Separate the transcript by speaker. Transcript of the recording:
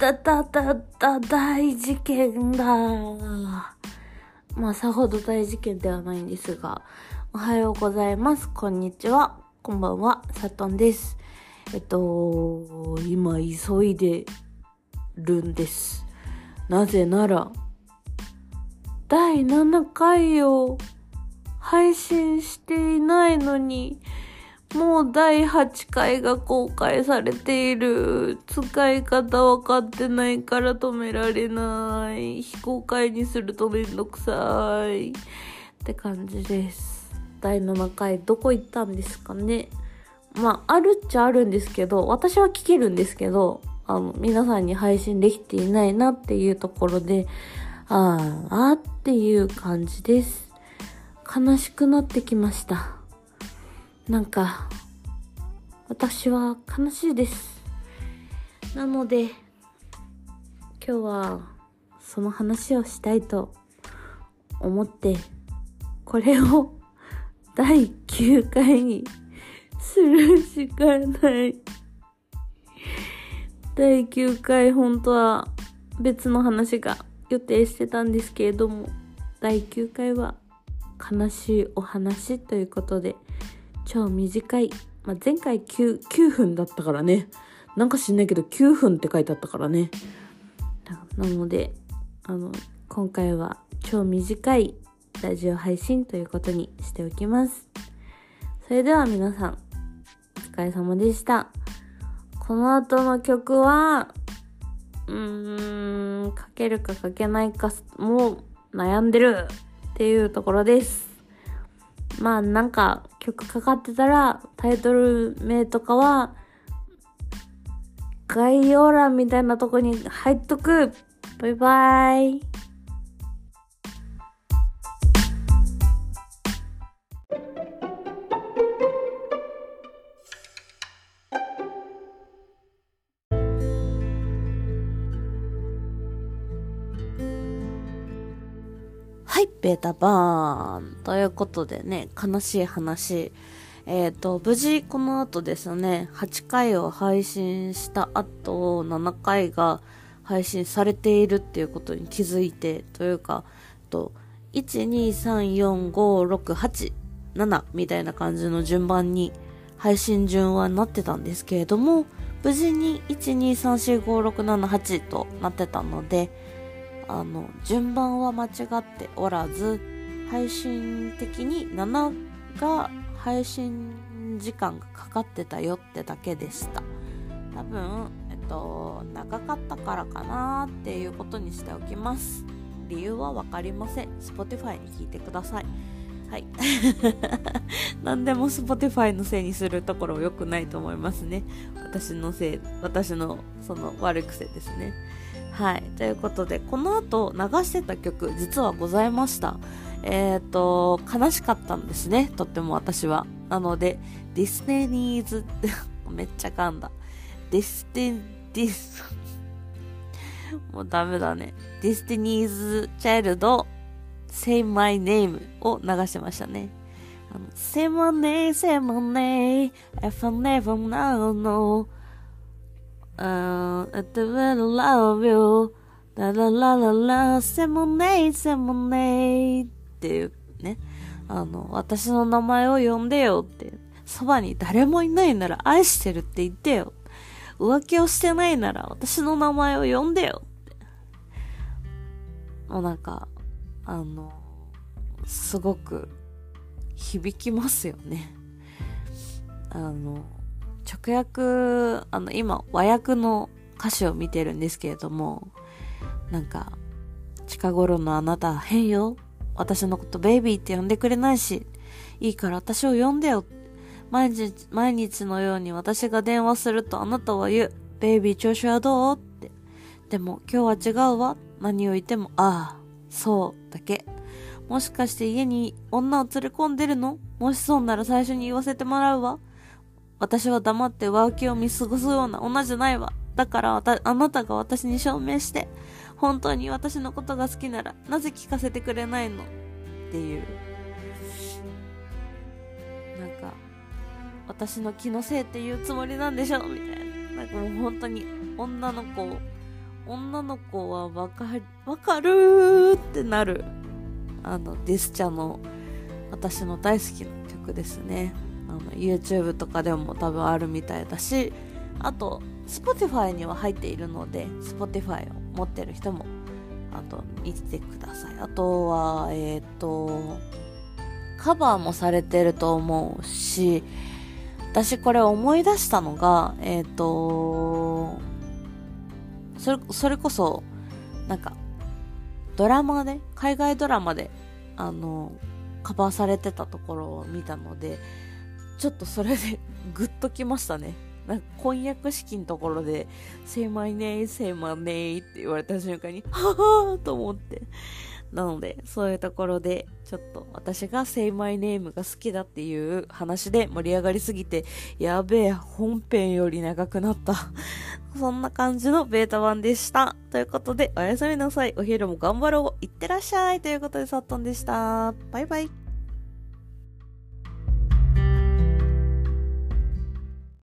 Speaker 1: だだだだ大事件だ。まあ、さほど大事件ではないんですが、おはようございます。こんにちは。こんばんは。さとんです。えっと、今急いでるんです。なぜなら、第7回を配信していないのに、もう第8回が公開されている。使い方わかってないから止められない。非公開にするとめんどくさい。って感じです。第7回どこ行ったんですかねまあ、あるっちゃあるんですけど、私は聞けるんですけど、あの、皆さんに配信できていないなっていうところで、あーあーっていう感じです。悲しくなってきました。なんか、私は悲しいです。なので、今日はその話をしたいと思って、これを 第9回にするしかない。第9回本当は別の話が予定してたんですけれども、第9回は悲しいお話ということで、超短い。まあ、前回 9, 9分だったからね。なんか知んないけど9分って書いてあったからね。なので、あの、今回は超短いラジオ配信ということにしておきます。それでは皆さん、お疲れ様でした。この後の曲は、うーん、かけるかかけないか、もう悩んでるっていうところです。まあなんか曲かかってたらタイトル名とかは概要欄みたいなとこに入っとく。バイバイ。はい、ベータバーン。ということでね、悲しい話。えっ、と、無事この後ですね、8回を配信した後、7回が配信されているっていうことに気づいて、というか、と、1、2、3、4、5、6、8、7みたいな感じの順番に配信順はなってたんですけれども、無事に1、2、3、4、5、6、7、8となってたので、あの、順番は間違っておらず、配信的に7が配信時間がかかってたよってだけでした。多分、えっと、長かったからかなっていうことにしておきます。理由はわかりません。Spotify に聞いてください。はい。何でも Spotify のせいにするところ良くないと思いますね。私のせい、私のその悪い癖ですね。はい。ということで、この後流してた曲、実はございました。えっ、ー、と、悲しかったんですね。とっても私は。なので、ディスティニーズ、めっちゃ噛んだ。ディスティ、ディス、もうダメだね。ディスティニーズ・チャイルド、Say My Name を流してましたね。あの Say my name, say my name, if I never know, no. Uh, I will love you. ラララララ、セモネイ、セモネイっていうね。あの、私の名前を呼んでよって。そばに誰もいないなら愛してるって言ってよ。浮気をしてないなら私の名前を呼んでよって。もうなんか、あの、すごく響きますよね。あの、直訳、あの、今、和訳の歌詞を見てるんですけれども、なんか、近頃のあなた変よ。私のことベイビーって呼んでくれないし、いいから私を呼んでよ。毎日、毎日のように私が電話するとあなたは言う。ベイビー調子はどう？って。でも今日は違うわ。何を言っても、ああ、そう、だけ。もしかして家に女を連れ込んでるの？もしそうなら最初に言わせてもらうわ。私は黙って浮気を見過ごすような女じゃないわ。だからあなたが私に証明して、本当に私のことが好きなら、なぜ聞かせてくれないの？っていう。なんか、私の気のせいっていうつもりなんでしょみたいな。なんかもう本当に女の子女の子はわかる、わかるってなる、あの、ディスチャの私の大好きな曲ですね。あの、YouTube とかでも多分あるみたいだし、あと、Spotify には入っているので、Spotify を持ってる人も、あと、見てください。あとは、えっ、ー、と、カバーもされてると思うし、私これ思い出したのが、えっ、ー、と、それ、それこそ、なんか、ドラマで、海外ドラマで、あの、カバーされてたところを見たので、ちょっとそれでグッときましたね。なんか婚約式のところで、say my name, say my name って言われた瞬間に、ははーと思って。なので、そういうところで、ちょっと私が Say My Name が好きだっていう話で盛り上がりすぎて、やべえ、本編より長くなった。そんな感じのベータ版でした。ということで、おやすみなさい。お昼も頑張ろう。いってらっしゃい。ということで、サットンでした。バイバイ。